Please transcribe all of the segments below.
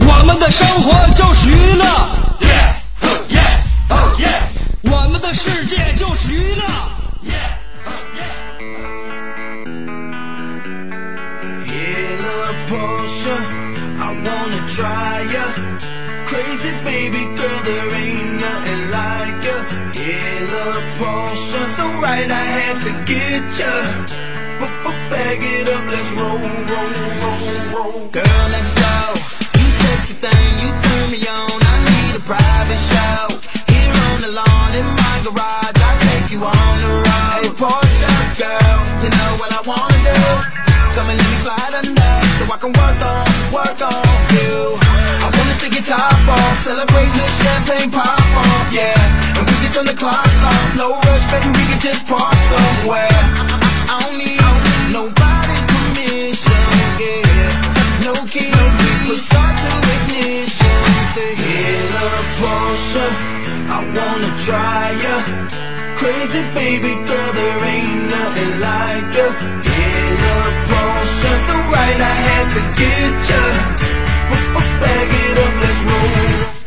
我们的生活就是娱乐，我们的世界就是娱乐。I wanna try ya. Crazy baby girl, there ain't nothing like ya. In a Porsche, so right I had to get ya. Bag it up, let's roll, roll, roll, Can work on, work on you. I wanna take your top off, celebrate the champagne pop off, yeah. And we can turn the clocks off, no rush, baby, we can just park somewhere. I don't need nobody's permission, yeah. No key, we start to ignition. In a Porsche, I wanna try ya. Crazy baby girl, there ain't nothing like ya. In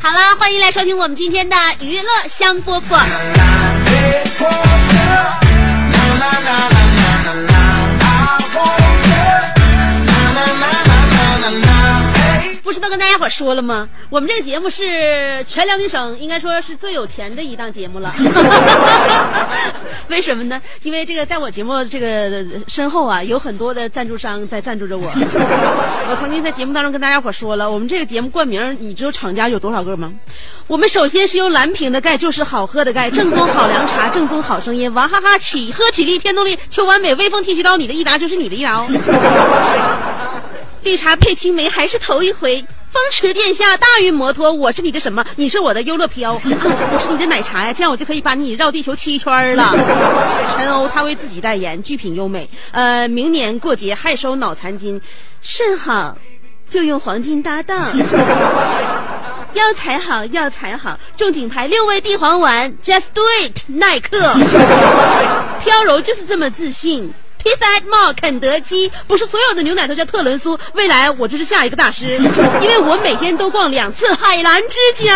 好了，欢迎来收听我们今天的娱乐香饽饽。不跟大家伙说了吗？我们这个节目是全辽宁省应该说是最有钱的一档节目了。为什么呢？因为这个在我节目这个身后啊，有很多的赞助商在赞助着我。我曾经在节目当中跟大家伙说了，我们这个节目冠名，你知道厂家有多少个吗？我们首先是由蓝瓶的钙，就是好喝的钙，正宗好凉茶，正宗好声音，娃哈哈起喝起立，天动力，求完美，微风剃须刀，你的益达就是你的益达哦。绿茶配青梅还是头一回。风驰电下，大运摩托，我是你的什么？你是我的优乐飘，啊 我是你的奶茶呀，这样我就可以把你绕地球七圈了。陈欧他为自己代言，剧品优美。呃，明年过节还收脑残金，甚好，就用黄金搭档。药材好，药材好，正经牌六味地黄丸，Just Do It，耐克。飘柔就是这么自信。Pizza Hut Mall 肯德基不是所有的牛奶都叫特仑苏，未来我就是下一个大师，因为我每天都逛两次海澜之家。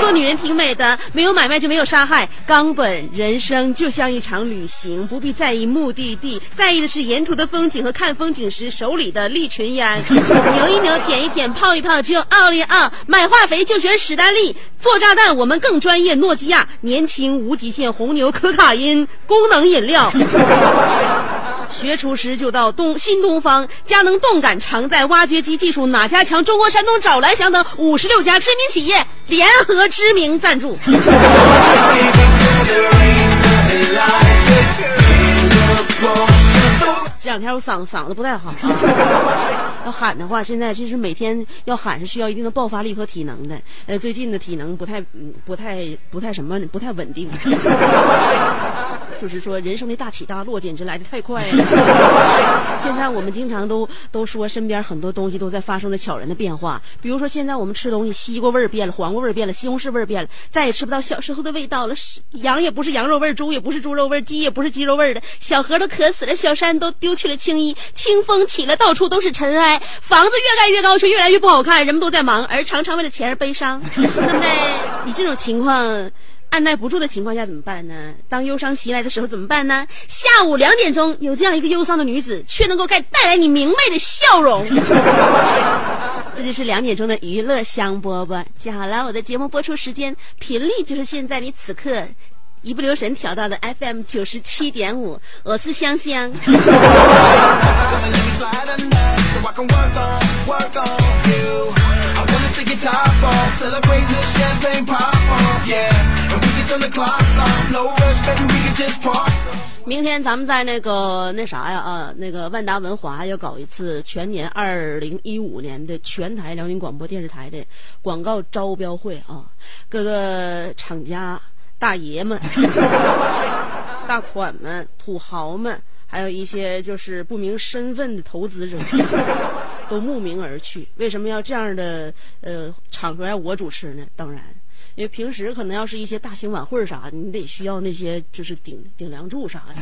做女人挺美的，没有买卖就没有杀害。冈本人生就像一场旅行，不必在意目的地，在意的是沿途的风景和看风景时手里的利群烟。扭一扭，舔一舔，泡一泡，只有奥利奥。买化肥就选史丹利，做炸弹我们更专业。诺基亚年轻无极限，红牛可卡因功能饮料。学厨师就到东新东方，佳能动感常在挖掘机技术哪家强？中国山东找蓝翔等五十六家知名企业联合知名赞助。这两天我嗓嗓子不太好啊，要喊的话，现在就是每天要喊是需要一定的爆发力和体能的。呃，最近的体能不太、不太、不太什么，不太稳定。就是说，人生的大起大落简直来得太快了。现在我们经常都都说，身边很多东西都在发生着悄然的变化。比如说，现在我们吃东西，西瓜味儿变了，黄瓜味儿变了，西红柿味儿变了，再也吃不到小时候的味道了。是羊也不是羊肉味儿，猪也不是猪肉味儿，鸡也不是鸡肉味儿的。小河都渴死了，小山都丢去了青衣，清风起了，到处都是尘埃。房子越盖越高，却越来越不好看，人们都在忙，而常常为了钱而悲伤。那么，在你这种情况。按耐不住的情况下怎么办呢？当忧伤袭来的时候怎么办呢？下午两点钟有这样一个忧伤的女子，却能够带带来你明媚的笑容。这就是两点钟的娱乐香饽饽。记好了，我的节目播出时间频率就是现在你此刻一不留神调到的 FM 九十七点五，我是香香。明天咱们在那个那啥呀啊那个万达文华要搞一次全年二零一五年的全台辽宁广播电视台的广告招标会啊各个厂家大爷们 大款们土豪们还有一些就是不明身份的投资者都慕名而去。为什么要这样的呃场合要我主持呢？当然。因为平时可能要是一些大型晚会啥的，你得需要那些就是顶顶梁柱啥的。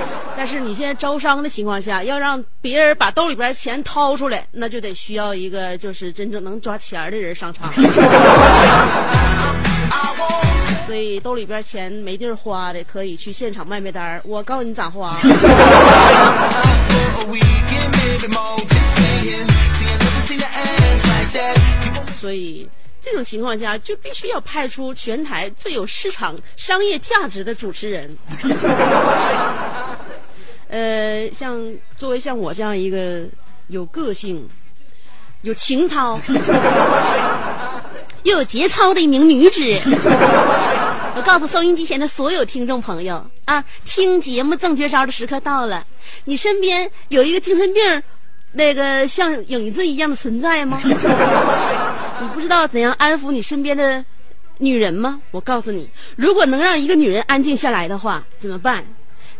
但是你现在招商的情况下，要让别人把兜里边钱掏出来，那就得需要一个就是真正能抓钱的人上场。所以兜里边钱没地儿花的，可以去现场卖卖单儿。我告诉你咋花。所以这种情况下，就必须要派出全台最有市场商业价值的主持人。呃，像作为像我这样一个有个性、有情操、又有节操的一名女子，我告诉收音机前的所有听众朋友啊，听节目赠绝招的时刻到了。你身边有一个精神病，那个像影子一样的存在吗？你不知道怎样安抚你身边的女人吗？我告诉你，如果能让一个女人安静下来的话，怎么办？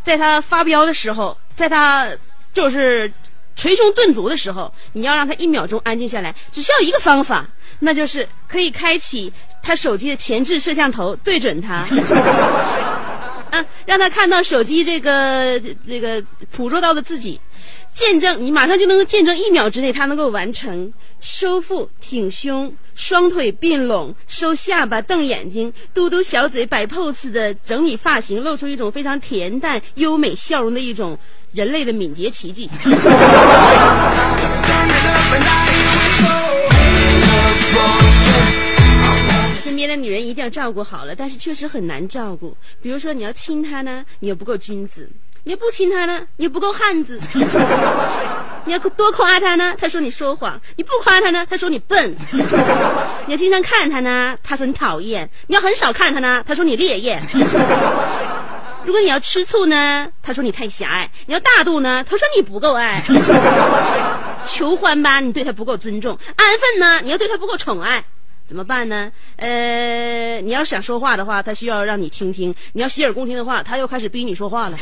在她发飙的时候，在她就是捶胸顿足的时候，你要让她一秒钟安静下来，只需要一个方法，那就是可以开启她手机的前置摄像头，对准她。啊，让她看到手机这个这个捕捉到的自己，见证你马上就能够见证一秒之内他能够完成收腹、挺胸、双腿并拢、收下巴、瞪眼睛、嘟嘟小嘴、摆 pose 的整理发型，露出一种非常恬淡优美笑容的一种人类的敏捷奇迹。身边的女人一定要照顾好了，但是确实很难照顾。比如说，你要亲她呢，你又不够君子；你要不亲他呢，你又不够汉子。你要多夸他呢，他说你说谎；你不夸他呢，他说你笨。你要经常看他呢，他说你讨厌；你要很少看他呢，他说你烈焰。如果你要吃醋呢，他说你太狭隘；你要大度呢，他说你不够爱。求欢吧，你对他不够尊重；安分呢，你要对他不够宠爱。怎么办呢？呃，你要想说话的话，他需要让你倾听。你要洗耳恭听的话，他又开始逼你说话了。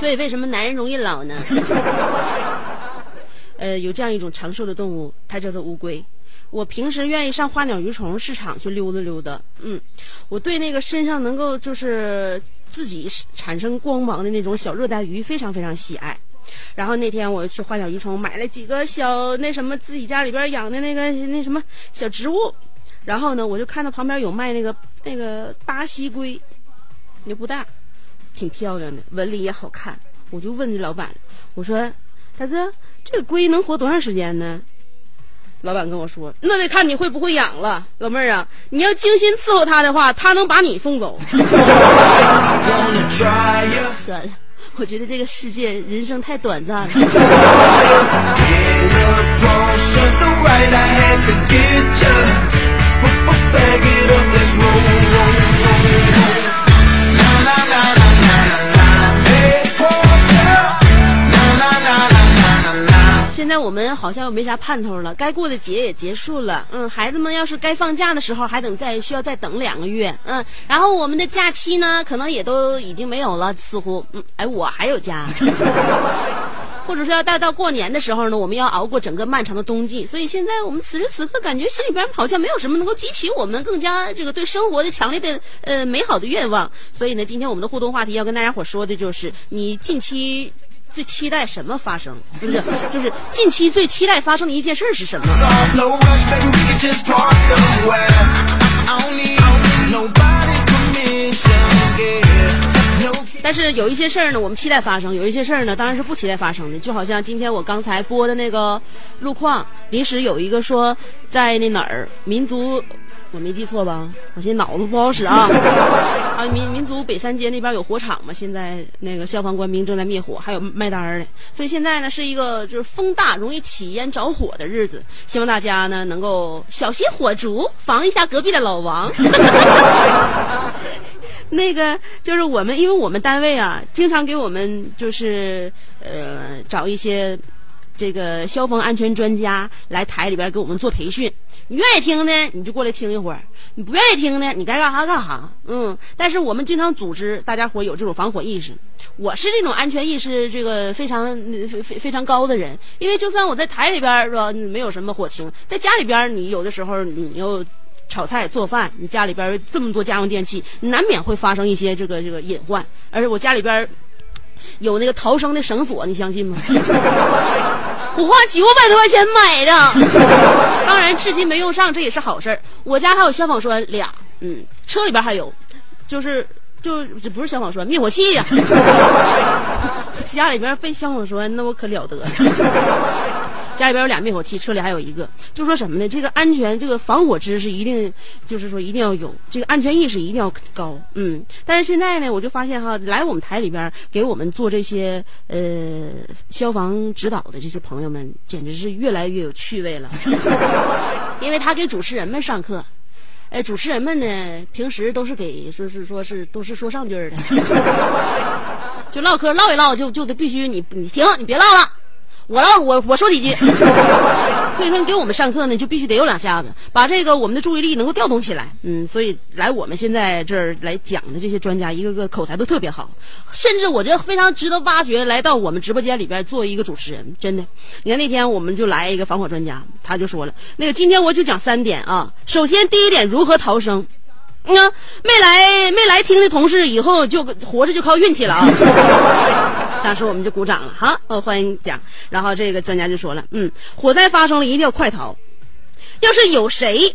所以为什么男人容易老呢？呃，有这样一种长寿的动物，它叫做乌龟。我平时愿意上花鸟鱼虫市场去溜达溜达，嗯，我对那个身上能够就是自己产生光芒的那种小热带鱼非常非常喜爱。然后那天我去花鸟鱼虫买了几个小那什么自己家里边养的那个那什么小植物，然后呢我就看到旁边有卖那个那个巴西龟，也不大，挺漂亮的，纹理也好看。我就问这老板，我说大哥，这个龟能活多长时间呢？老板跟我说，那得看你会不会养了，老妹儿啊，你要精心伺候它的话，它能把你送走。算了，我觉得这个世界人生太短暂了。现在我们好像又没啥盼头了，该过的节也结束了。嗯，孩子们要是该放假的时候，还等再需要再等两个月。嗯，然后我们的假期呢，可能也都已经没有了，似乎。嗯，哎，我还有假。或者说要待到过年的时候呢，我们要熬过整个漫长的冬季。所以现在我们此时此刻感觉心里边好像没有什么能够激起我们更加这个对生活的强烈的呃美好的愿望。所以呢，今天我们的互动话题要跟大家伙说的就是，你近期最期待什么发生？就是，就是近期最期待发生的一件事是什么？但是有一些事儿呢，我们期待发生；有一些事儿呢，当然是不期待发生的。就好像今天我刚才播的那个路况，临时有一个说在那哪儿民族，我没记错吧？我现在脑子不好使啊 啊！民民族北三街那边有火场嘛，现在那个消防官兵正在灭火，还有卖单儿的。所以现在呢是一个就是风大容易起烟着火的日子，希望大家呢能够小心火烛，防一下隔壁的老王。那个就是我们，因为我们单位啊，经常给我们就是呃找一些这个消防安全专家来台里边给我们做培训。你愿意听呢，你就过来听一会儿；你不愿意听呢，你该干啥干啥。嗯，但是我们经常组织大家伙有这种防火意识。我是这种安全意识这个非常非非常高的人，因为就算我在台里边儿是吧，没有什么火情，在家里边你有的时候你又。炒菜做饭，你家里边这么多家用电器，难免会发生一些这个这个隐患。而且我家里边有那个逃生的绳索，你相信吗？我花九百多块钱买的，当然至今没用上，这也是好事儿。我家还有消防栓俩，嗯，车里边还有，就是就这不是消防栓，灭火器呀、家里边备消防栓，那我可了得了。家里边有俩灭火器，车里还有一个。就说什么呢？这个安全，这个防火知识一定，就是说一定要有，这个安全意识一定要高。嗯，但是现在呢，我就发现哈，来我们台里边给我们做这些呃消防指导的这些朋友们，简直是越来越有趣味了，因为他给主持人们上课。呃，主持人们呢，平时都是给说是说是都是说上句儿的，就唠嗑唠一唠，就就得必须你你停，你别唠了，我唠我我说几句。所以说，你给我们上课呢，就必须得有两下子，把这个我们的注意力能够调动起来。嗯，所以来我们现在这儿来讲的这些专家，一个个口才都特别好，甚至我觉得非常值得挖掘，来到我们直播间里边做一个主持人，真的。你看那天我们就来一个防火专家，他就说了，那个今天我就讲三点啊，首先第一点如何逃生。你嗯，没来没来听的同事，以后就活着就靠运气了啊！当时我们就鼓掌了，好，哦，欢迎讲。然后这个专家就说了，嗯，火灾发生了，一定要快逃。要是有谁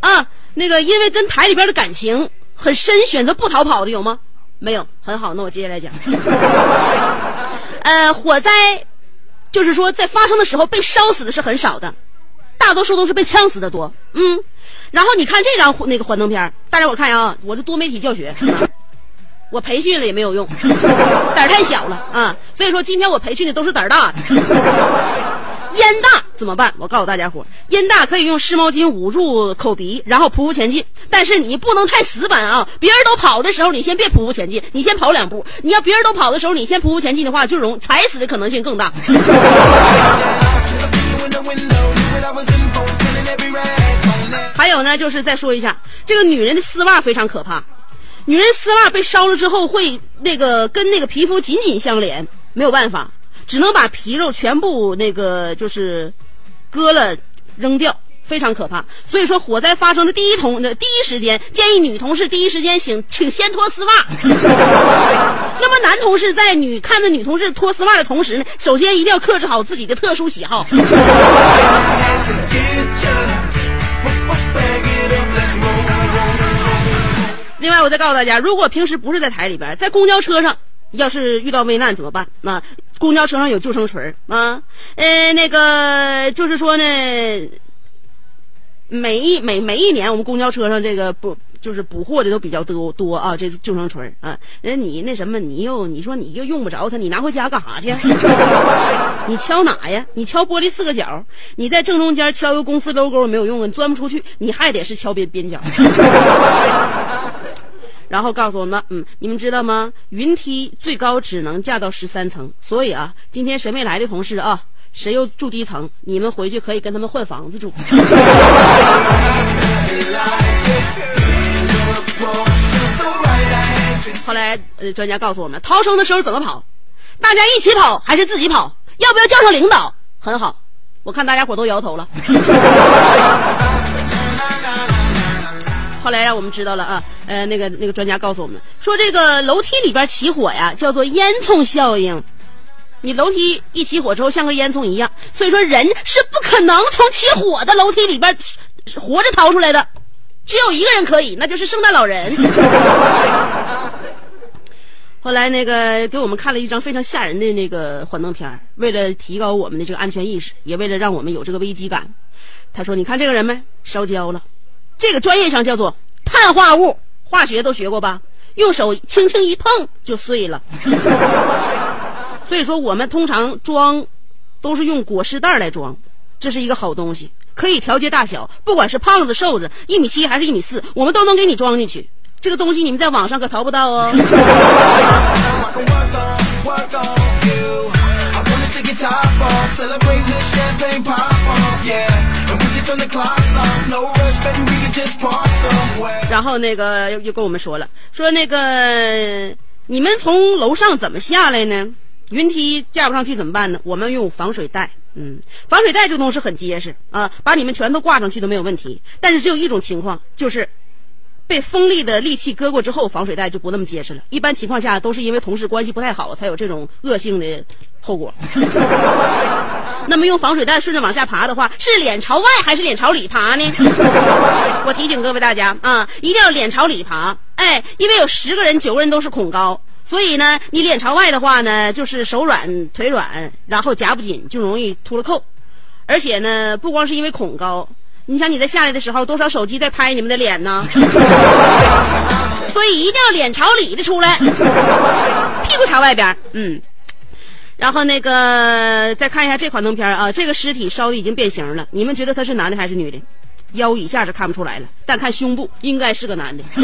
啊，那个因为跟台里边的感情很深，选择不逃跑的有吗？没有，很好，那我接下来讲。呃，火灾就是说在发生的时候被烧死的是很少的，大多数都是被呛死的多。嗯，然后你看这张那个幻灯片，大家伙看啊，我这多媒体教学，我培训了也没有用，胆儿太小了啊。所以说今天我培训的都是胆儿大的。烟大怎么办？我告诉大家伙，烟大可以用湿毛巾捂住口鼻，然后匍匐前进。但是你不能太死板啊！别人都跑的时候，你先别匍匐前进，你先跑两步。你要别人都跑的时候，你先匍匐前进的话，就容踩死的可能性更大。还有呢，就是再说一下，这个女人的丝袜非常可怕。女人丝袜被烧了之后，会那个跟那个皮肤紧紧相连，没有办法，只能把皮肉全部那个就是割了扔掉，非常可怕。所以说，火灾发生的第一同的第一时间，建议女同事第一时间请请先脱丝袜。那么男同事在女看着女同事脱丝袜的同时呢，首先一定要克制好自己的特殊喜好。另外，我再告诉大家，如果平时不是在台里边，在公交车上，要是遇到危难怎么办？啊，公交车上有救生锤啊，呃，那个就是说呢，每一每每一年我们公交车上这个不就是捕获的都比较多多啊，这救生锤啊，那你那什么，你又你说你又用不着它，你拿回家干啥去？你敲哪呀？你敲玻璃四个角，你在正中间敲一个公司 logo 没有用啊，你钻不出去，你还得是敲边边角。然后告诉我们，嗯，你们知道吗？云梯最高只能架到十三层，所以啊，今天谁没来的同事啊，谁又住低层，你们回去可以跟他们换房子住。后来，呃，专家告诉我们，逃生的时候怎么跑？大家一起跑还是自己跑？要不要叫上领导？很好，我看大家伙都摇头了。后来让我们知道了啊，呃，那个那个专家告诉我们说，这个楼梯里边起火呀，叫做烟囱效应。你楼梯一起火之后像个烟囱一样，所以说人是不可能从起火的楼梯里边 活着逃出来的，只有一个人可以，那就是圣诞老人。后来那个给我们看了一张非常吓人的那个幻灯片为了提高我们的这个安全意识，也为了让我们有这个危机感，他说：“你看这个人没烧焦了，这个专业上叫做碳化物，化学都学过吧？用手轻轻一碰就碎了。所以说我们通常装都是用裹尸袋来装，这是一个好东西，可以调节大小，不管是胖子瘦子，一米七还是一米四，我们都能给你装进去。这个东西你们在网上可淘不到哦。”然后那个又又跟我们说了，说那个你们从楼上怎么下来呢？云梯架不上去怎么办呢？我们用防水袋。嗯，防水袋这东西很结实啊，把你们全都挂上去都没有问题。但是只有一种情况，就是被锋利的利器割过之后，防水袋就不那么结实了。一般情况下都是因为同事关系不太好，才有这种恶性的后果。那么用防水袋顺着往下爬的话，是脸朝外还是脸朝里爬呢？我提醒各位大家啊，一定要脸朝里爬。哎，因为有十个人九个人都是恐高，所以呢，你脸朝外的话呢，就是手软腿软，然后夹不紧，就容易秃了扣。而且呢，不光是因为恐高，你想你在下来的时候，多少手机在拍你们的脸呢？所以一定要脸朝里的出来，屁股朝外边嗯。然后那个再看一下这款动片啊这个尸体烧的已经变形了你们觉得他是男的还是女的？腰以下是看不出来了但看胸部应该是个男的。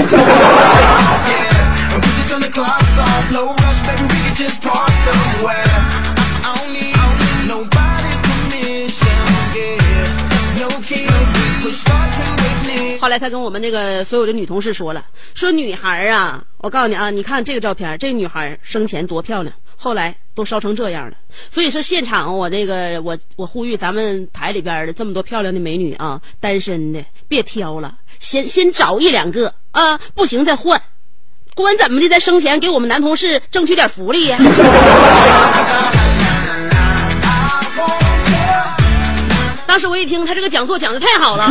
后来他跟我们那个所有的女同事说了说女孩啊我告诉你啊你看这个照片这女孩生前多漂亮后来都烧成这样了。所以说现场我这个我我呼吁咱们台里边的这么多漂亮的美女啊，单身的别挑了，先先找一两个啊，不行再换。不管怎么的，在生前给我们男同事争取点福利呀。当时我一听他这个讲座讲的太好了，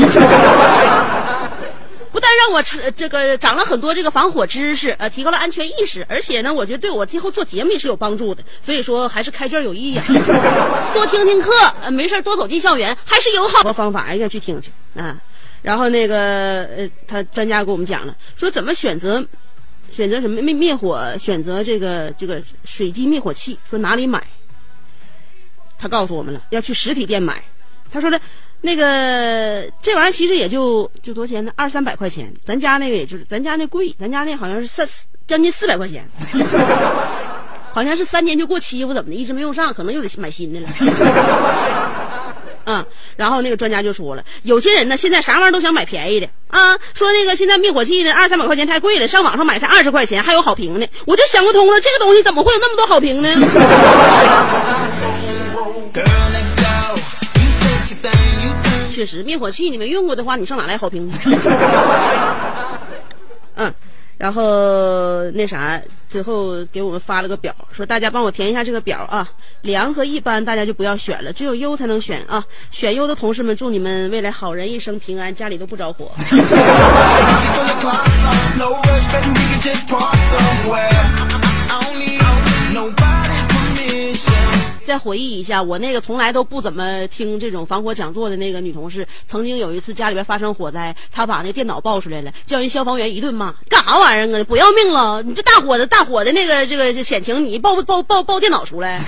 不但让我成这个长了很多这个防火知识，呃，提高了安全意识，而且呢，我觉得对我今后做节目也是有帮助的。所以说，还是开卷有益呀、多听听课，呃，没事多走进校园，还是有好多方法，哎呀去听去啊。然后那个呃，他专家给我们讲了，说怎么选择选择什么灭灭火，选择这个这个水基灭火器，说哪里买？他告诉我们了，要去实体店买。他说的，那个这玩意儿其实也就就多少钱呢？二三百块钱。咱家那个也就是咱家那贵，咱家那好像是三将近四百块钱，好像是三年就过期，我怎么的，一直没用上，可能又得买新的了。嗯，然后那个专家就说了，有些人呢现在啥玩意儿都想买便宜的啊，说那个现在灭火器呢二三百块钱太贵了，上网上买才二十块钱，还有好评呢。我就想不通了，这个东西怎么会有那么多好评呢？确实，灭火器你没用过的话，你上哪来好评呢？嗯，然后那啥，最后给我们发了个表，说大家帮我填一下这个表啊。良和一般大家就不要选了，只有优才能选啊。选优的同事们，祝你们未来好人一生平安，家里都不着火。再回忆一下，我那个从来都不怎么听这种防火讲座的那个女同事，曾经有一次家里边发生火灾，她把那电脑抱出来了，叫人消防员一顿骂，干啥玩意儿啊？不要命了！你这大火的大火的那个这个险情，你抱抱抱抱电脑出来。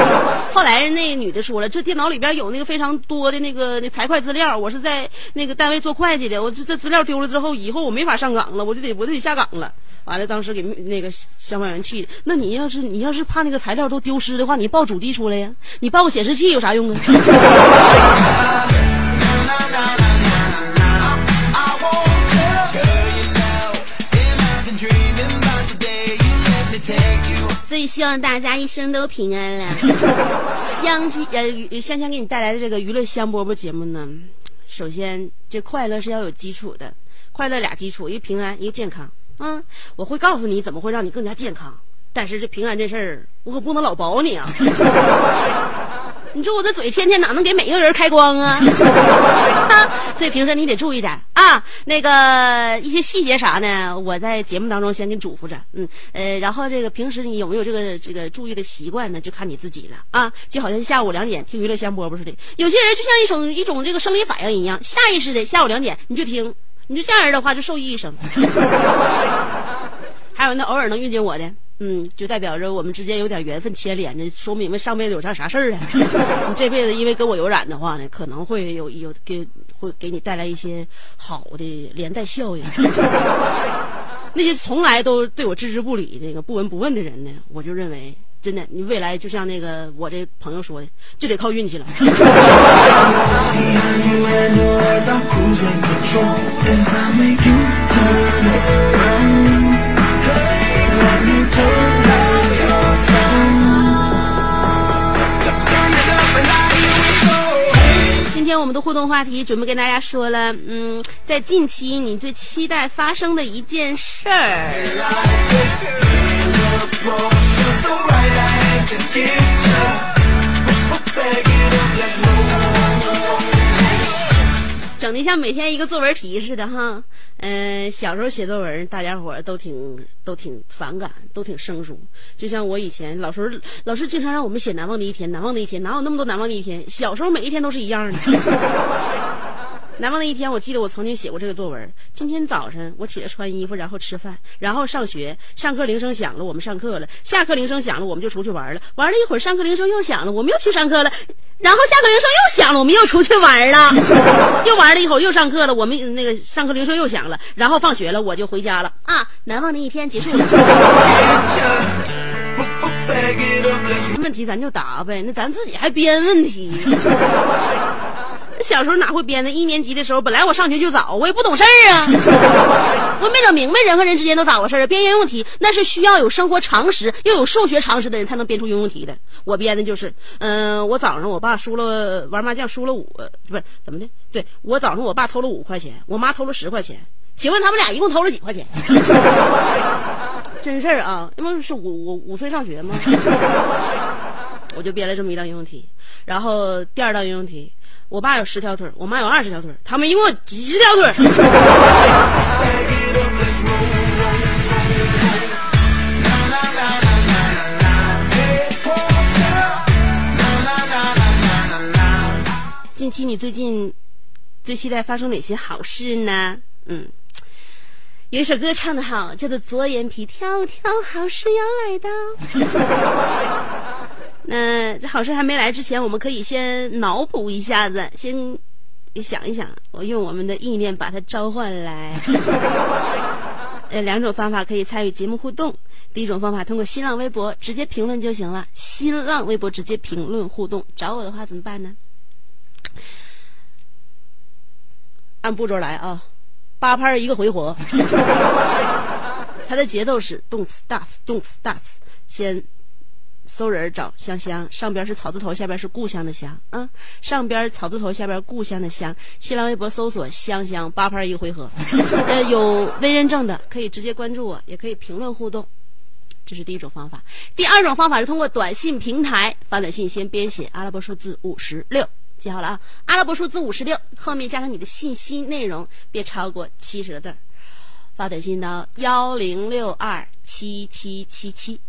后来那女的说了，这电脑里边有那个非常多的那个那财会资料，我是在那个单位做会计的，我这这资料丢了之后，以后我没法上岗了，我就得我就得下岗了。完了，当时给那个消防员气的。那你要是你要是怕那个材料都丢失的话，你抱主机出来呀？你抱个显示器有啥用啊. 所以希望大家一生都平安了。香香呃，香香给你带来的这个娱乐香饽饽节目呢，首先这快乐是要有基础的，快乐俩基础，一个平安，一个健康。嗯，我会告诉你怎么会让你更加健康。但是这平安这事儿，我可不能老保你啊！你说我这嘴天天哪能给每一个人开光 啊？所以平时你得注意点啊。那个一些细节啥呢？我在节目当中先给你嘱咐着。嗯呃，然后这个平时你有没有这个这个注意的习惯呢？就看你自己了啊。就好像下午两点听娱乐香饽饽似的，有些人就像一种一种这个生理反应一样，下意识的下午两点你就听，你就这样的话就受益一生。还有那偶尔能遇见我的。嗯，就代表着我们之间有点缘分牵连，着说明白上辈子有啥啥事儿啊？你这辈子因为跟我有染的话呢，可能会有有给会给你带来一些好的连带效应。那些从来都对我置之不理、那个不闻不问的人呢，我就认为真的，你未来就像那个我这朋友说的，就得靠运气了。我们的互动话题准备跟大家说了，嗯，在近期你最期待发生的一件事儿。整的像每天一个作文题似的哈。嗯、小时候写作文，大家伙都挺都挺反感，都挺生疏。就像我以前，老师老师经常让我们写难忘的一天，难忘的一天，哪有那么多难忘的一天？小时候每一天都是一样的。难忘的一天，我记得我曾经写过这个作文。今天早晨我起来穿衣服，然后吃饭，然后上学。上课铃声响了，我们上课了。下课铃声响了，我们就出去玩了。玩了一会儿，上课铃声又响了，我们又去上课了。然后下课铃声又响了，我们又出去玩了。又玩了一会儿，又上课了，我们那个上课铃声又响了。然后放学了，我就回家了。啊，难忘的一天结束了。问题咱就答呗，那咱自己还编问题。小时候哪会编呢？一年级的时候，本来我上学就早，我也不懂事儿啊，我没整明白人和人之间都咋回事儿。编应用题那是需要有生活常识又有数学常识的人才能编出应用题的。我编的就是，嗯、我早上我爸输了玩麻将输了五，不是怎么的？对我早上我爸偷了五块钱，我妈偷了十块钱，请问他们俩一共偷了几块钱？真事儿啊，因为是五五五岁上学吗？我就编了这么一道应用题，然后第二道应用题，我爸有十条腿，我妈有二十条腿，他们一共几十条腿？近期你最近最期待发生哪些好事呢？嗯，有一首歌唱的好，叫做《左眼皮跳跳，好事要来到》。那这好事还没来之前，我们可以先脑补一下子，先想一想，我用我们的意念把它召唤来。呃，两种方法可以参与节目互动。第一种方法通过新浪微博直接评论就行了，新浪微博直接评论互动。找我的话怎么办呢？按步骤来啊，八拍一个回合。它的节奏是动词大词动词大词，先搜人找香香，上边是草字头，下边是故乡的乡啊，上边草字头，下边故乡的乡。新浪微博搜索香香，八拍一回合。呃，有微认证的可以直接关注我，也可以评论互动。这是第一种方法。第二种方法是通过短信平台发短信，先编写阿拉伯数字五十六，记好了啊，阿拉伯数字五十六后面加上你的信息内容，别超过七十个字儿。发短信到幺零六二七七七七。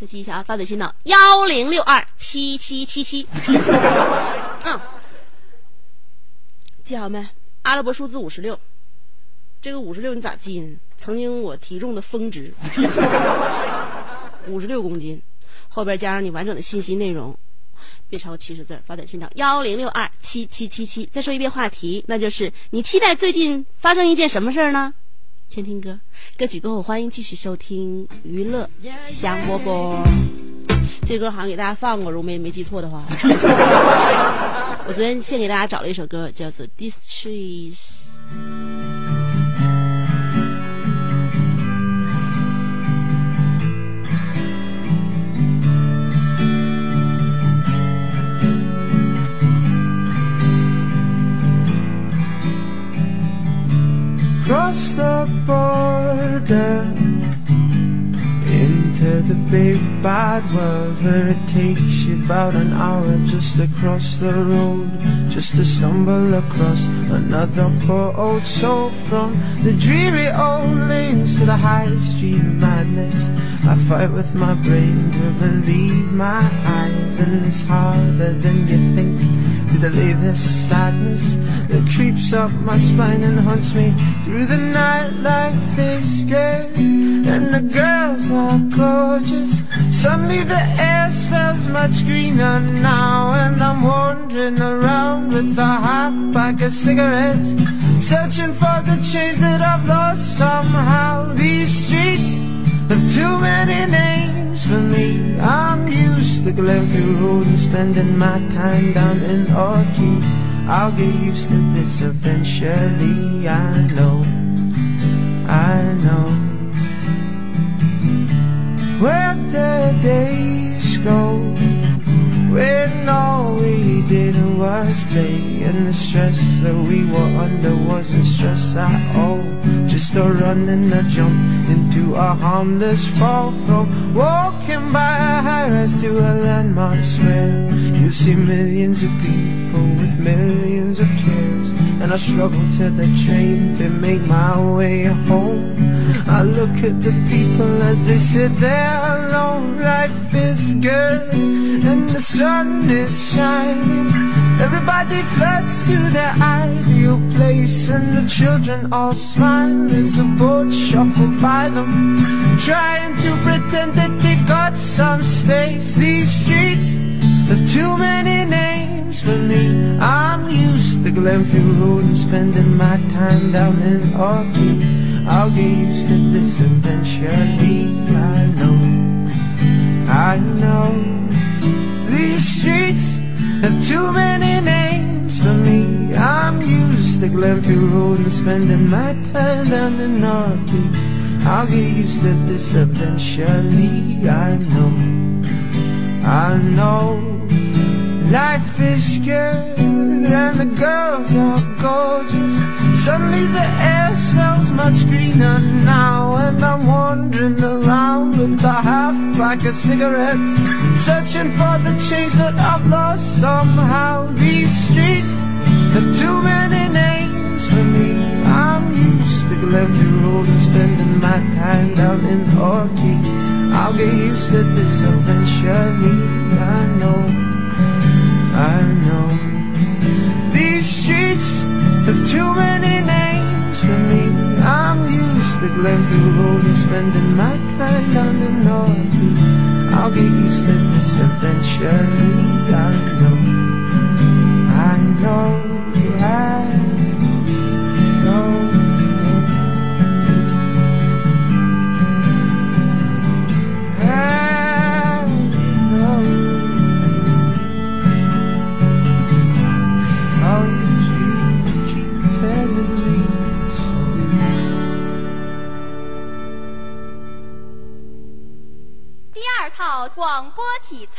再记一下啊，发短信到幺零六二七七七七。嗯，记好没？阿拉伯数字五十六，这个五十六你咋记呢？曾经我体重的峰值，五十六公斤，后边加上你完整的信息内容，别超过七十字，发短信到幺零六二七七七七。再说一遍话题，那就是你期待最近发生一件什么事儿呢？先听歌，歌曲过后欢迎继续收听娱乐香饽饽。这歌好像给大家放过，如果没没记错的话。我昨天先给大家找了一首歌，叫做《This Trees》。across the border the big bad world where it takes you about an hour just to cross the road, just to stumble across another poor old soul from the dreary old lanes to the high street madness. I fight with my brain to believe my eyes, and it's harder than you think to delay this sadness that creeps up my spine and haunts me through the night. Life is good, and the girls are gorgeous. Suddenly the air smells much greener now, and I'm wandering around with a half pack of cigarettes, searching for the change that I've lost somehow. These streets have too many names for me. I'm used to Glenview Road and spending my time down in Orchid. I'll get used to this eventually. I know, I know. The days go when all we did was play and the stress that we were under wasn't stress at all. Just a run and a jump into a harmless fall from walking by a high rise to a landmark square. You see millions of people with millions of cares and I struggle to the train to make my way home look at the people as they sit there alone. Life is good and the sun is shining. Everybody floods to their ideal place And the children all smile as the boat shuffles by them. Trying to pretend that they've got some space. These streets have too many names for me. I'm used to Glenview Road and spending my time down in Orchid I'll get used to this eventually, I know I know these streets have too many names for me. I'm used to Glenview Road and spending my time down the Northie. I'll get used to this eventually. I know, I know. Life is good and the girls are gorgeous. Suddenly the air smells much greener now, and I'm wandering around with a half pack of cigarettes, searching for the change that I've lost somehow. These streets have too many names for me. I'm used to Glenview Road and spending my time down in Orchid. I'll get used to this eventually. I know. I know have too many names for me. I'm used to Glenview Road and spending my time down the north. I'll get used to this eventually. I know, I know,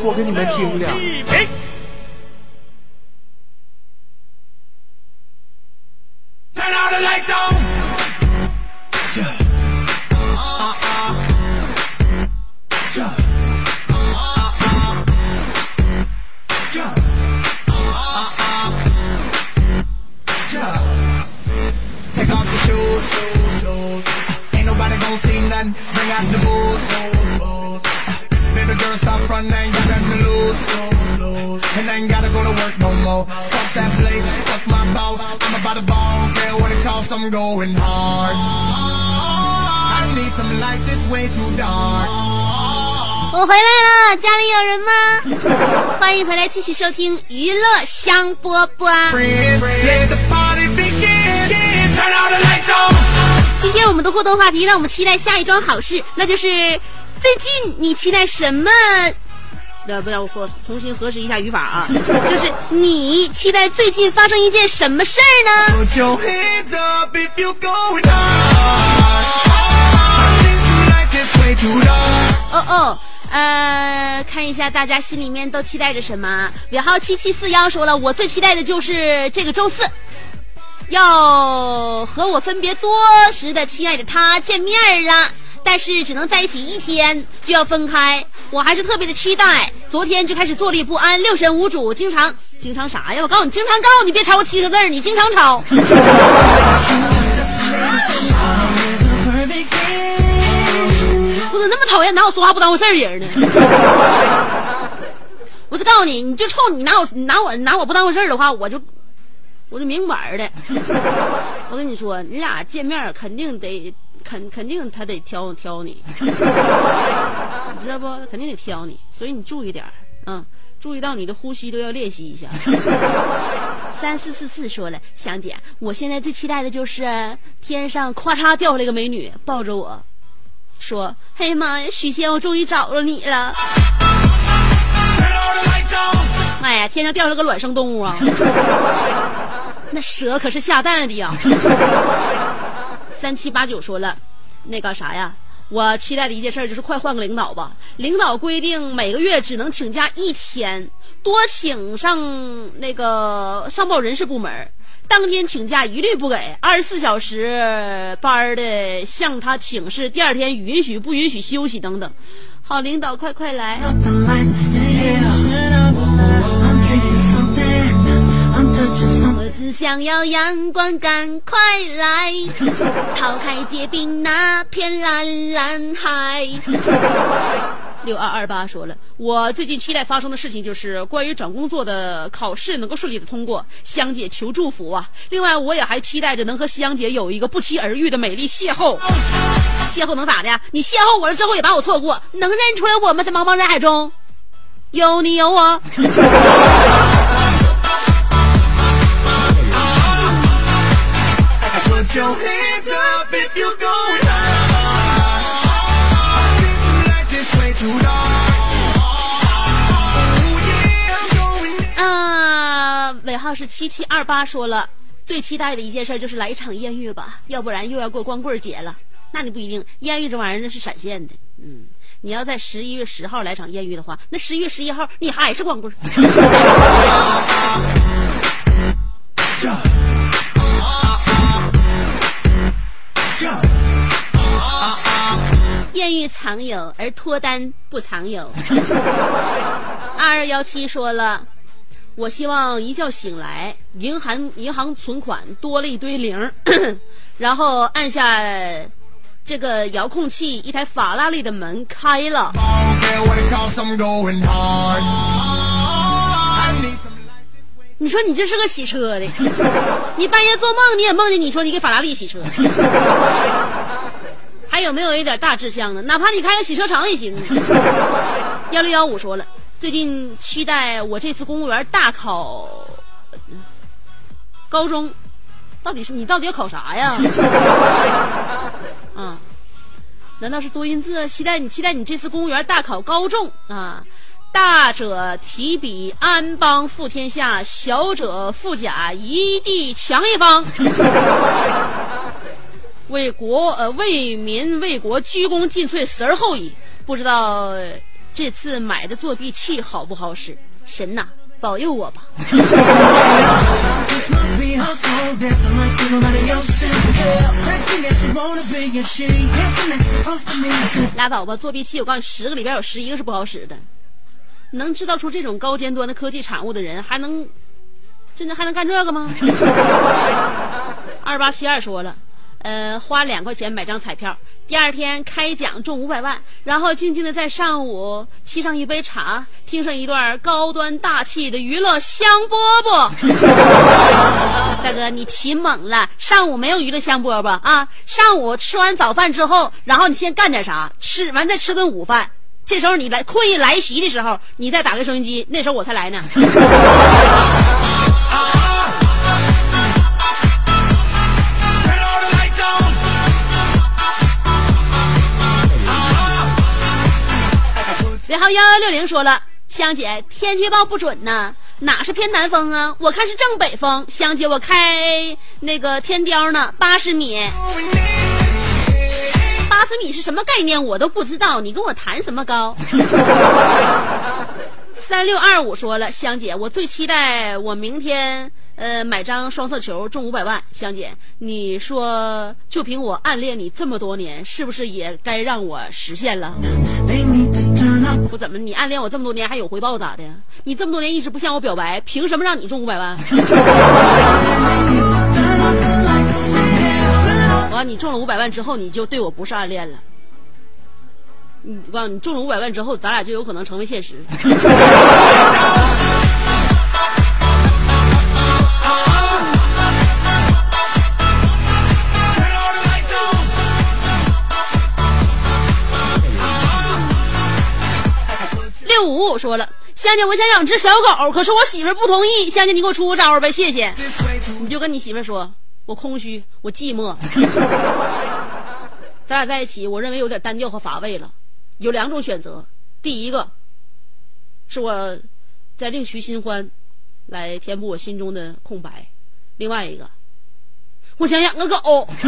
说给你们听的。我回来了家里有人吗？欢迎回来继续收听娱乐香饽饽。今天我们的互动话题让我们期待下一桩好事那就是最近你期待什么呃，不要我我重新核实一下语法啊，就是你期待最近发生一件什么事儿呢.哦哦，呃，看一下大家心里面都期待着什么？尾号七七四幺说了，我最期待的就是这个周四，要和我分别多时的亲爱的他见面了。但是只能在一起一天就要分开，我还是特别的期待。昨天就开始坐立不安，六神无主，经常经常啥呀？我告诉你，经常告诉你别吵我七十字儿，你经常吵。我怎么那么讨厌拿我说话不当回事儿的人呢？我就告诉你，你就冲你拿我你拿我拿我不当回事儿的话，我就我就明摆的。我跟你说，你俩见面肯定得肯肯定他得挑挑你，你知道不？他肯定得挑你，所以你注意点儿，嗯，注意到你的呼吸都要练习一下。三四四四说了，香姐，我现在最期待的就是天上咔嚓掉下来个美女，抱着我说：“哎呀妈呀，许仙，我终于找着你了。”哎呀，天上掉下来个卵生动物啊！那蛇可是下蛋的呀。三七八九说了，那个啥呀，我期待的一件事就是快换个领导吧。领导规定每个月只能请假一天，多请上那个上报人事部门。当天请假一律不给，二十四小时班的向他请示，第二天允许不允许休息等等。好，领导快快来！想要阳光赶快来，抛开结冰那片蓝蓝海。六二二八说了，我最近期待发生的事情就是关于找工作的考试能够顺利的通过，香姐求祝福啊！另外，我也还期待着能和香姐有一个不期而遇的美丽邂逅。邂逅能咋的呀？你邂逅我了之后也把我错过，能认出来我吗？在茫茫人海中，有你有我。啊，尾号是七七二八说了，最期待的一件事就是来一场艳遇吧，要不然又要过光棍节了。那你不一定，艳遇这玩意儿那是闪现的，嗯，你要在十一月十号来场艳遇的话，那十一月十一号你还是光棍 遇常有，而脱单不常有。二 二幺七说了，我希望一觉醒来，银行银行存款多了一堆零，然后按下这个遥控器，一台法拉利的门开了。你说你这是个洗车的，你半夜做梦你也梦见你说你给法拉利洗车，还有没有一点大志向呢？哪怕你开个洗车场也行。幺六幺五说了，最近期待我这次公务员大考嗯高中，到底是你到底要考啥呀？啊，难道是多音字？期待你期待你这次公务员大考高中啊？大者提笔安邦富天下，小者富甲一地强一方。为国呃为民为国鞠躬尽瘁，死而后已。不知道呃这次买的作弊器好不好使？神呐，保佑我吧.拉倒吧，作弊器我告诉你，十个里边有十一个是不好使的。能制造出这种高尖端的科技产物的人，还能真的还能干这个吗？二八七二说了，呃，花两块钱买张彩票，第二天开奖中五百万，然后静静的在上午沏上一杯茶，听上一段高端大气的娱乐香饽饽。大哥，你起猛了！上午没有娱乐香饽饽啊，上午吃完早饭之后，然后你先干点啥？吃完再吃顿午饭。这时候你来困意来袭的时候，你再打开收音机，那时候我才来呢。零说了，香姐，天气预报不准呢，哪是偏南风啊？我看是正北风。香姐，我开那个天雕呢，八十米。八十米是什么概念？我都不知道，你跟我谈什么高？三六二五说了，香姐，我最期待我明天呃买张双色球中五百万。香姐，你说就凭我暗恋你这么多年，是不是也该让我实现了.我怎么你暗恋我这么多年还有回报咋的？你这么多年一直不向我表白，凭什么让你中五百万. 完，你中了五百万之后，你就对我不是暗恋了。你我告诉你，中了五百万之后，咱俩就有可能成为现实。六五说了，香姐，我想养只小狗，可是我媳妇不同意。香姐，你给我出个招呗，谢谢。你就跟你媳妇说，我空虚，我寂寞。咱俩在一起，我认为有点单调和乏味了。有两种选择，第一个是我在另寻新欢，来填补我心中的空白；另外一个，我想养个狗。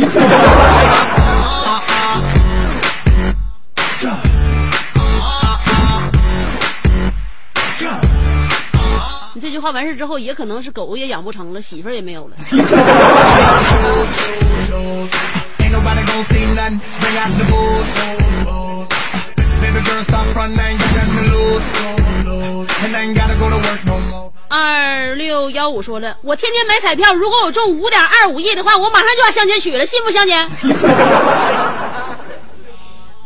你这句话完事之后，也可能是狗也养不成了，媳妇儿也没有了。二六幺五说了，我天天买彩票，如果我中五点二五亿的话，我马上就把香姐娶了，信不香姐？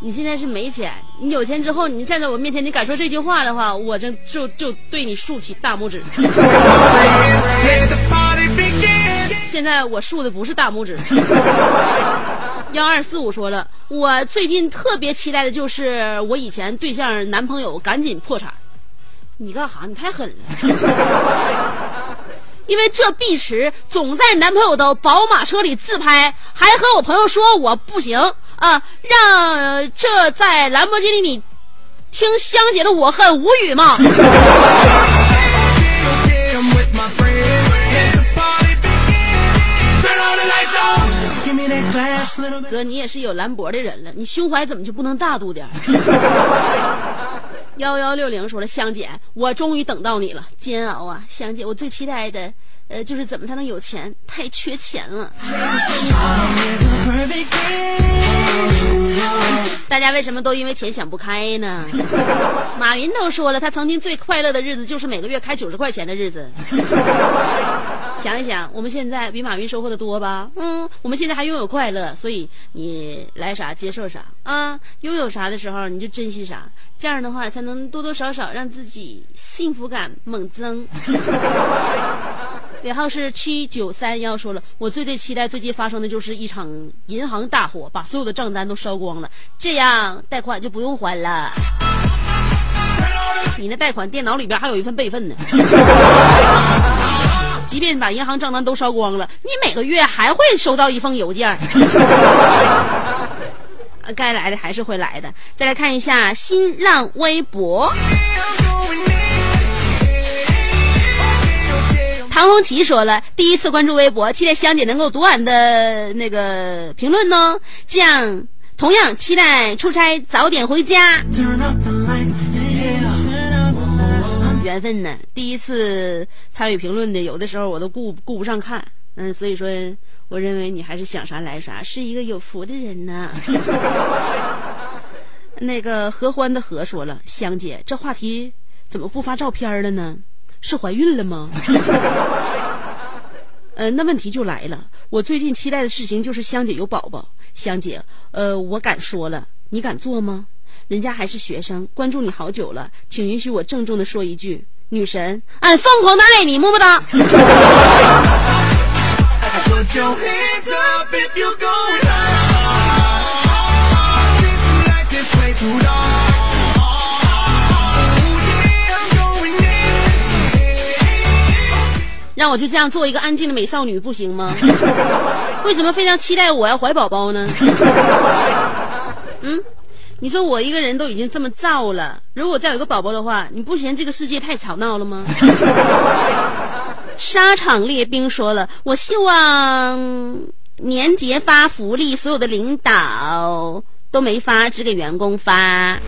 你现在是没钱，你有钱之后，你站在我面前，你敢说这句话的话，我这就就对你竖起大拇指。现在我竖的不是大拇指。幺二四五说了，我最近特别期待的就是我以前对象男朋友赶紧破产。你干哈？你太狠了！因为这碧池总在男朋友的宝马车里自拍，还和我朋友说我不行啊，让这在兰博基尼里听香姐的我很无语嘛。哥，你也是有兰博的人了，你胸怀怎么就不能大度点儿？幺幺六零说了，香姐，我终于等到你了，煎熬啊，香姐，我最期待的，呃，就是怎么才能有钱，太缺钱了。大家为什么都因为钱想不开呢？马云都说了，他曾经最快乐的日子就是每个月开九十块钱的日子。想一想，我们现在比马云收获的多吧？嗯，我们现在还拥有快乐，所以你来啥接受啥啊，拥有啥的时候你就珍惜啥，这样的话才能多多少少让自己幸福感猛增。尾号是七九三幺说了，我最最期待最近发生的就是一场银行大火，把所有的账单都烧光了，这样贷款就不用还了。你那贷款电脑里边还有一份备份呢。即便把银行账单都烧光了，你每个月还会收到一封邮件。该来的还是会来的。再来看一下新浪微博，唐红旗说了，第一次关注微博，期待香姐能够读俺的那个评论呢，这样同样期待出差早点回家。缘分呢，第一次参与评论的，有的时候我都顾顾不上看，嗯，所以说，我认为你还是想啥来啥，是一个有福的人呢。那个合欢的合说了，香姐，这话题怎么不发照片了呢？是怀孕了吗？呃，那问题就来了，我最近期待的事情就是香姐有宝宝。香姐，呃，我敢说了，你敢做吗？人家还是学生，关注你好久了，请允许我郑重的说一句，女神，俺疯狂的爱你，么么哒。让我就这样做一个安静的美少女不行吗？为什么非常期待我要怀宝宝呢？嗯，你说我一个人都已经这么燥了，如果再有个宝宝的话，你不嫌这个世界太吵闹了吗？沙场列兵说了，我希望年节发福利，所有的领导都没发，只给员工发。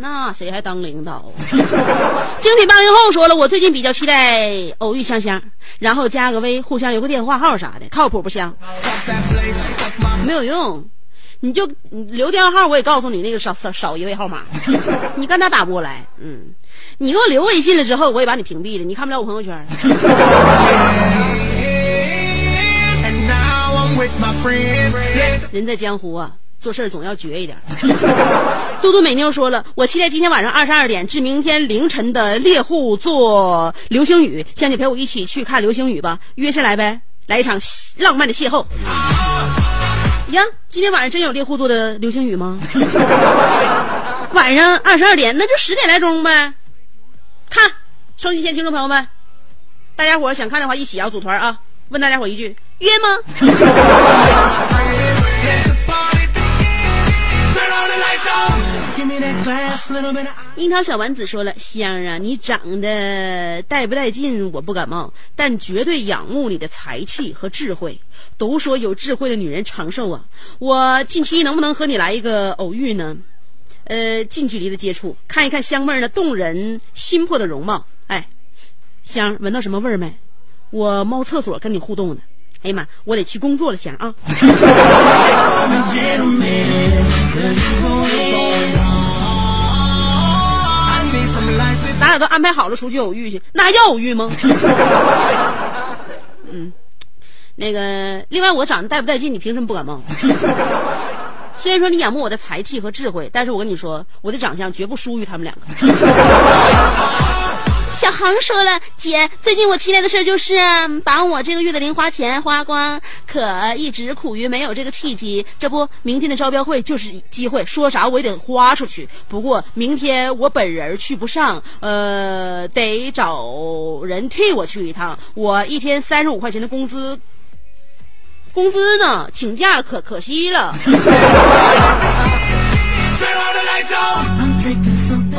那谁还当领导？精品八零后说了，我最近比较期待偶遇香香，然后加个微，互相留个电话号啥的，靠谱不香？没有用，你就你留电话号，我也告诉你那个少少少一位号码，你跟他打不过来。嗯，你给我留微信了之后，我也把你屏蔽了，你看不了我朋友圈。人在江湖啊，做事总要绝一点。嘟嘟美妞说了，我期待今天晚上二十二点至明天凌晨的猎户座流星雨，香姐陪我一起去看流星雨吧，约下来呗，来一场浪漫的邂逅。呀，今天晚上真有猎户座的流星雨吗？晚上二十二点，那就十点来钟呗。看，收音机前听众朋友们，大家伙想看的话，一起要组团啊！问大家伙一句，约吗？樱桃小丸子说了：“香啊，你长得带不带劲我不感冒，但绝对仰慕你的才气和智慧。都说有智慧的女人长寿啊，我近期能不能和你来一个偶遇呢？呃，近距离的接触，看一看香妹儿那动人心魄的容貌。哎，香闻到什么味儿没？我猫厕所跟你互动呢。哎呀妈，我得去工作了，香啊。”咱俩都安排好了出去偶遇去，那还叫偶遇吗？嗯，那个，另外我长得带不带劲，你凭什么不感冒？虽然说你仰慕我的才气和智慧，但是我跟你说，我的长相绝不输于他们两个。小航说了，姐，最近我期待的事就是把我这个月的零花钱花光，可一直苦于没有这个契机。这不，明天的招标会就是机会，说啥我也得花出去。不过明天我本人去不上，呃，得找人替我去一趟。我一天三十五块钱的工资，工资呢，请假可可惜了。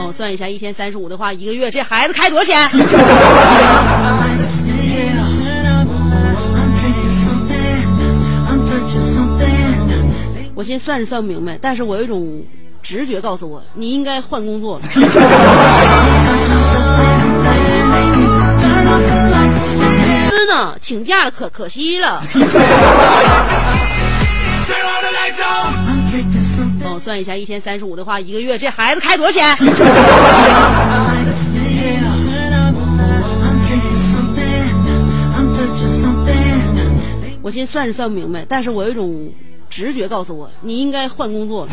我算一下一天三十五的话一个月这孩子开多少钱？我先算是算不明白但是我有一种直觉告诉我你应该换工作了。真的请假了可可惜了。我算一下，一天三十五的话，一个月这孩子开多少钱？Yeah, I'm drinking something. I'm touching something. 我现在算是算不明白，但是我有一种直觉告诉我，你应该换工作了。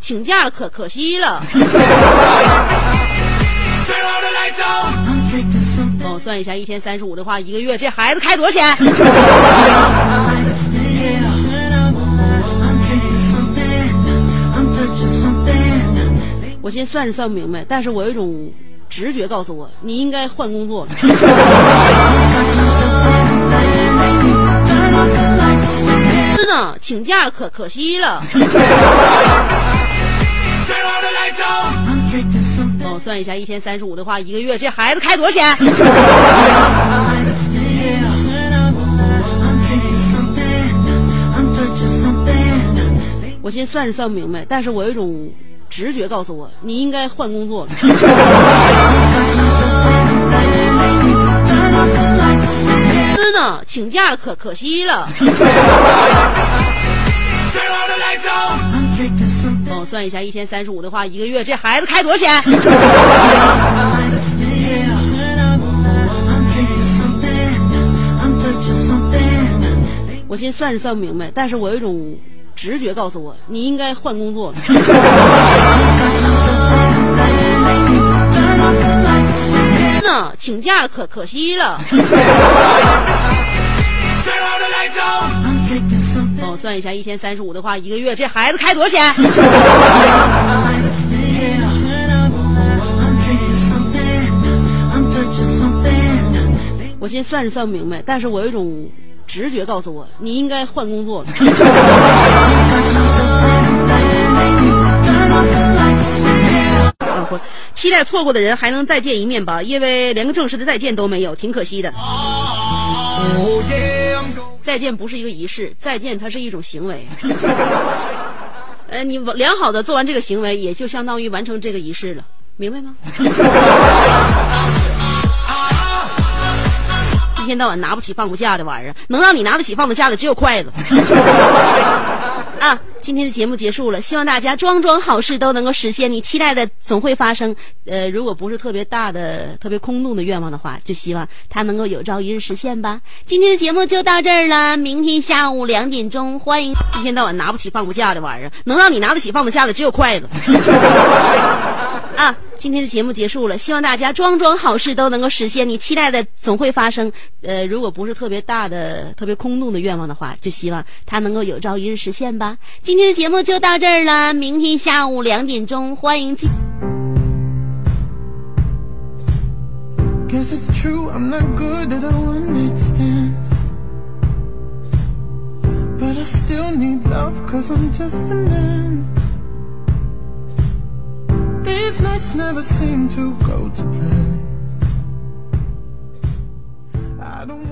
请假了可可惜了。帮我、算一下，一天三十五的话，一个月这孩子开多少钱？我先算是算不明白，但是我有一种直觉告诉我，你应该换工作了。真的，请假可可惜了。算一下，一天三十五的话，一个月这孩子开多少钱？我先算是算不明白，但是我有一种直觉告诉我，你应该换工作了。Touching something. Turn off the lights. 是呢，请假了可可惜了。帮我算一下，一天三十五的话，一个月这孩子开多少钱？我心算是算不明白，但是我有一种直觉告诉我，你应该换工作。呢，请假可可惜了。算一下，一天三十五的话，一个月这孩子开多少钱.我现在算是算不明白，但是我有一种直觉告诉我，你应该换工作了。啊不，期待错过的人还能再见一面吧，因为连个正式的再见都没有，挺可惜的。再见不是一个仪式，再见它是一种行为。呃，你良好的做完这个行为，也就相当于完成这个仪式了，明白吗？一天到晚拿不起放不下的玩意儿，能让你拿得起放得下的只有筷子。啊，今天的节目结束了，希望大家桩桩好事都能够实现，你期待的总会发生。呃，如果不是特别大的、特别空洞的愿望的话，就希望它能够有朝一日实现吧。今天的节目就到这儿了，明天下午两点钟，欢迎一天到晚拿不起放不下的玩意儿，能让你拿得起放得下的只有筷子。啊，今天的节目结束了，希望大家桩桩好事都能够实现，你期待的总会发生。呃，如果不是特别大的、特别空洞的愿望的话，就希望它能够有朝一日实现吧。今天的节目就到这儿了，明天下午两点钟，欢迎继。Guess it's true, I'm not good at a one night stand. But I still need love, cause I'm just a man. These nights never seem to go to plan. I don't